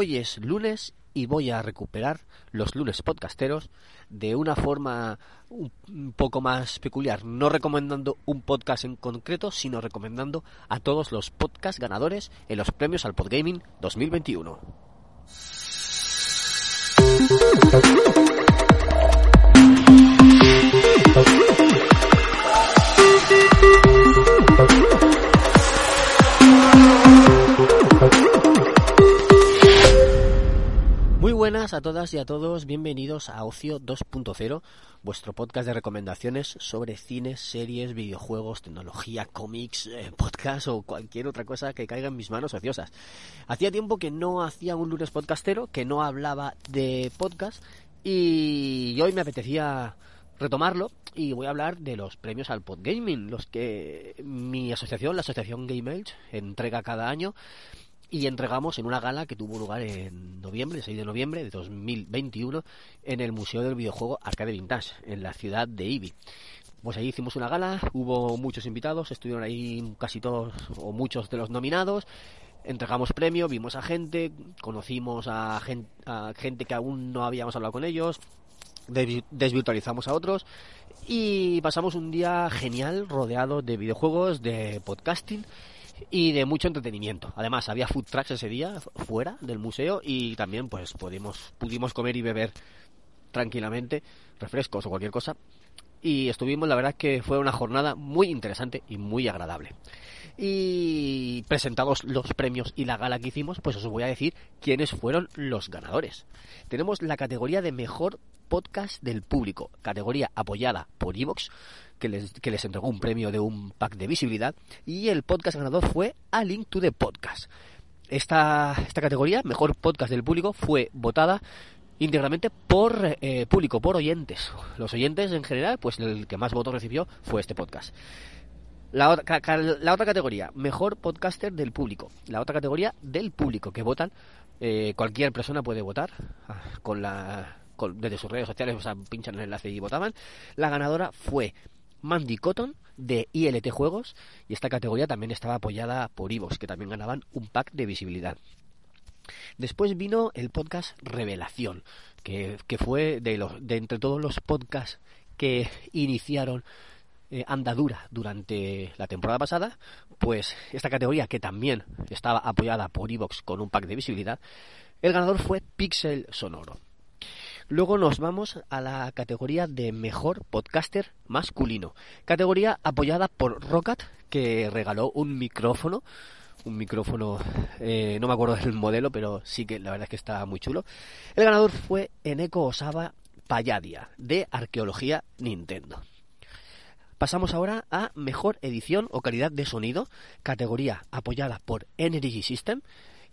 Hoy es lunes y voy a recuperar los lunes podcasteros de una forma un poco más peculiar, no recomendando un podcast en concreto, sino recomendando a todos los podcast ganadores en los premios al Podgaming 2021. Buenas a todas y a todos, bienvenidos a Ocio 2.0, vuestro podcast de recomendaciones sobre cines, series, videojuegos, tecnología, cómics, eh, podcast o cualquier otra cosa que caiga en mis manos ociosas. Hacía tiempo que no hacía un lunes podcastero, que no hablaba de podcast y hoy me apetecía retomarlo y voy a hablar de los premios al Podgaming, los que mi asociación, la asociación Game Age, entrega cada año y entregamos en una gala que tuvo lugar en noviembre, el 6 de noviembre de 2021, en el Museo del Videojuego Arcade Vintage, en la ciudad de Ibi. Pues ahí hicimos una gala, hubo muchos invitados, estuvieron ahí casi todos o muchos de los nominados, entregamos premio, vimos a gente, conocimos a gente, a gente que aún no habíamos hablado con ellos, desvirtualizamos a otros y pasamos un día genial rodeado de videojuegos, de podcasting y de mucho entretenimiento. Además, había food trucks ese día fuera del museo y también pues pudimos, pudimos comer y beber tranquilamente, refrescos o cualquier cosa. Y estuvimos, la verdad que fue una jornada muy interesante y muy agradable. Y presentados los premios y la gala que hicimos, pues os voy a decir quiénes fueron los ganadores. Tenemos la categoría de mejor podcast del público, categoría apoyada por Evox, que les, que les entregó un premio de un pack de visibilidad, y el podcast ganador fue A Link to the Podcast. Esta, esta categoría, mejor podcast del público, fue votada íntegramente por eh, público, por oyentes. Los oyentes en general, pues el que más votos recibió fue este podcast. La, otra, la otra categoría, mejor podcaster del público. La otra categoría del público, que votan. Eh, cualquier persona puede votar ah, con la con, desde sus redes sociales, o sea, pinchan el enlace y votaban. La ganadora fue Mandy Cotton de ILT Juegos y esta categoría también estaba apoyada por Ivos, que también ganaban un pack de visibilidad. Después vino el podcast Revelación, que, que fue de, los, de entre todos los podcasts que iniciaron eh, andadura durante la temporada pasada, pues esta categoría que también estaba apoyada por Evox con un pack de visibilidad, el ganador fue Pixel Sonoro. Luego nos vamos a la categoría de mejor podcaster masculino, categoría apoyada por Rocket, que regaló un micrófono un micrófono, eh, no me acuerdo del modelo, pero sí que la verdad es que está muy chulo. El ganador fue Eneko Osaba Payadia, de Arqueología Nintendo. Pasamos ahora a Mejor Edición o Calidad de Sonido, categoría apoyada por Energy System.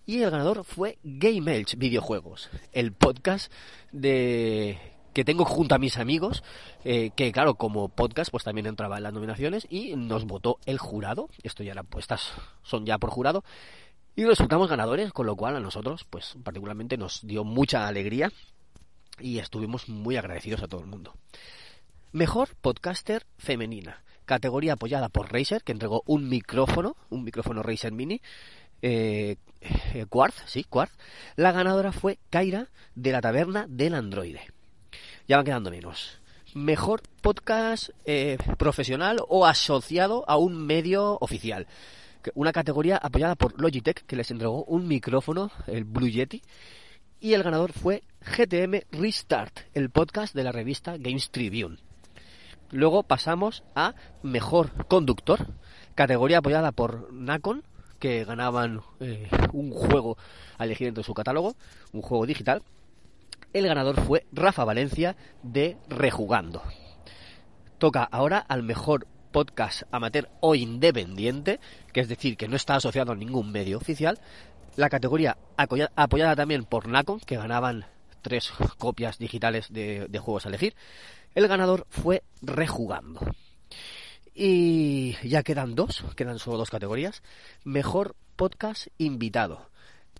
Y el ganador fue Game Elch Videojuegos, el podcast de que tengo junto a mis amigos, eh, que claro, como podcast, pues también entraba en las nominaciones y nos votó el jurado. Esto ya las puestas son ya por jurado. Y resultamos ganadores, con lo cual a nosotros, pues particularmente nos dio mucha alegría y estuvimos muy agradecidos a todo el mundo. Mejor podcaster femenina. Categoría apoyada por Razer, que entregó un micrófono, un micrófono Razer Mini. Eh, eh, Quartz, sí, Quartz. La ganadora fue Kaira de la taberna del androide. Ya van quedando menos. Mejor podcast eh, profesional o asociado a un medio oficial. Una categoría apoyada por Logitech, que les entregó un micrófono, el Blue Yeti. Y el ganador fue GTM Restart, el podcast de la revista Games Tribune. Luego pasamos a Mejor Conductor, categoría apoyada por Nacon, que ganaban eh, un juego a elegir entre su catálogo, un juego digital. El ganador fue Rafa Valencia de Rejugando. Toca ahora al mejor podcast amateur o independiente, que es decir, que no está asociado a ningún medio oficial. La categoría apoyada también por Nacon, que ganaban tres copias digitales de, de juegos a elegir. El ganador fue Rejugando. Y ya quedan dos, quedan solo dos categorías. Mejor podcast invitado.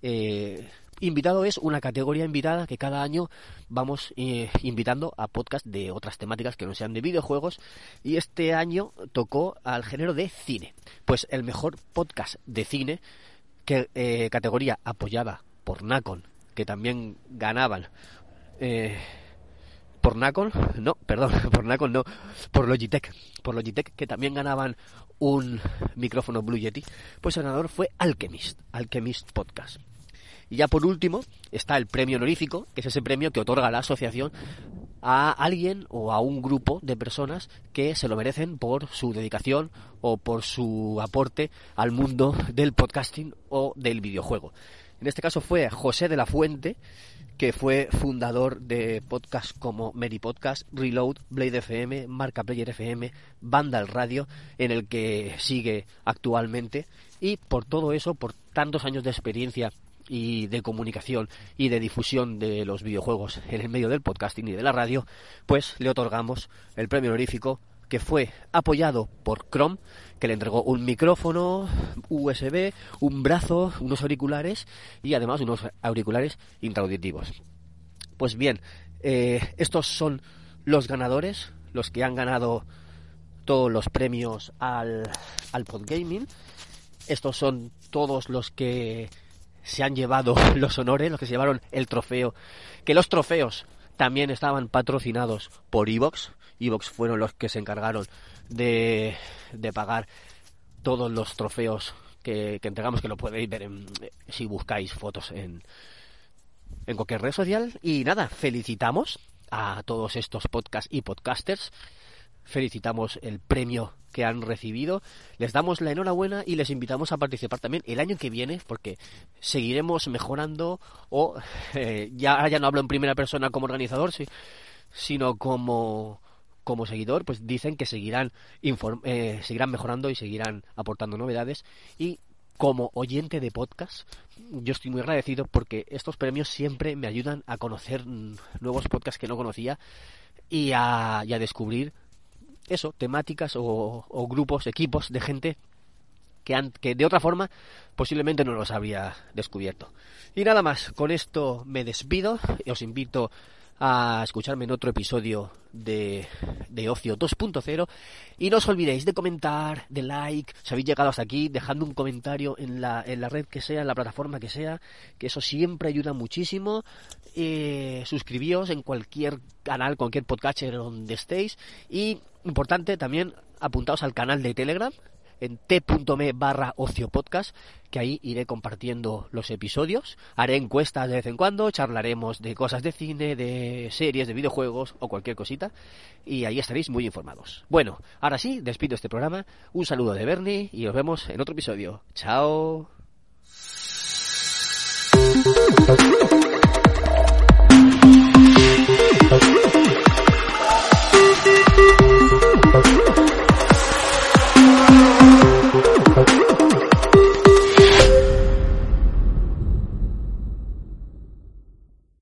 Eh, invitado es una categoría invitada que cada año vamos eh, invitando a podcast de otras temáticas que no sean de videojuegos y este año tocó al género de cine. Pues el mejor podcast de cine, que eh, categoría apoyada por Nacon que también ganaban eh, por Nacon, no, perdón, por Nacon no, por Logitech, por Logitech que también ganaban un micrófono Blue Yeti, pues el ganador fue Alchemist, Alchemist Podcast. Y ya por último está el premio honorífico, que es ese premio que otorga la asociación a alguien o a un grupo de personas que se lo merecen por su dedicación o por su aporte al mundo del podcasting o del videojuego. En este caso fue José de la Fuente, que fue fundador de podcasts como Mary Podcast, Reload, Blade FM, Marca Player FM, Vandal Radio, en el que sigue actualmente. Y por todo eso, por tantos años de experiencia y de comunicación y de difusión de los videojuegos en el medio del podcasting y de la radio, pues le otorgamos el premio honorífico que fue apoyado por Chrome, que le entregó un micrófono USB, un brazo, unos auriculares y además unos auriculares intraauditivos. Pues bien, eh, estos son los ganadores, los que han ganado todos los premios al, al Podgaming. Estos son todos los que se han llevado los honores, los que se llevaron el trofeo. Que los trofeos también estaban patrocinados por Evox. Evox fueron los que se encargaron de, de pagar todos los trofeos que, entregamos, que lo podéis ver si buscáis fotos en, en cualquier red social. Y nada, felicitamos a todos estos podcasts y podcasters. Felicitamos el premio que han recibido. Les damos la enhorabuena y les invitamos a participar también el año que viene porque seguiremos mejorando o eh, ya, ya no hablo en primera persona como organizador, sino como como seguidor, pues dicen que seguirán, eh, seguirán mejorando y seguirán aportando novedades. Y como oyente de podcast, yo estoy muy agradecido porque estos premios siempre me ayudan a conocer nuevos podcasts que no conocía y a, descubrir eso, temáticas o, grupos, equipos de gente que, que de otra forma posiblemente no los habría descubierto. Y nada más, con esto me despido y os invito a escucharme en otro episodio de, de Ocio 2.0 y no os olvidéis de comentar, de like, si habéis llegado hasta aquí, dejando un comentario en la, en la red que sea, en la plataforma que sea, que eso siempre ayuda muchísimo. Eh, suscribíos en cualquier canal, cualquier podcatcher donde estéis. Y importante también apuntaos al canal de Telegram en t.me barra ocio podcast, que ahí iré compartiendo los episodios, haré encuestas de vez en cuando, charlaremos de cosas de cine, de series, de videojuegos o cualquier cosita, y ahí estaréis muy informados. Bueno, ahora sí, despido este programa, un saludo de Bernie y nos vemos en otro episodio. Chao.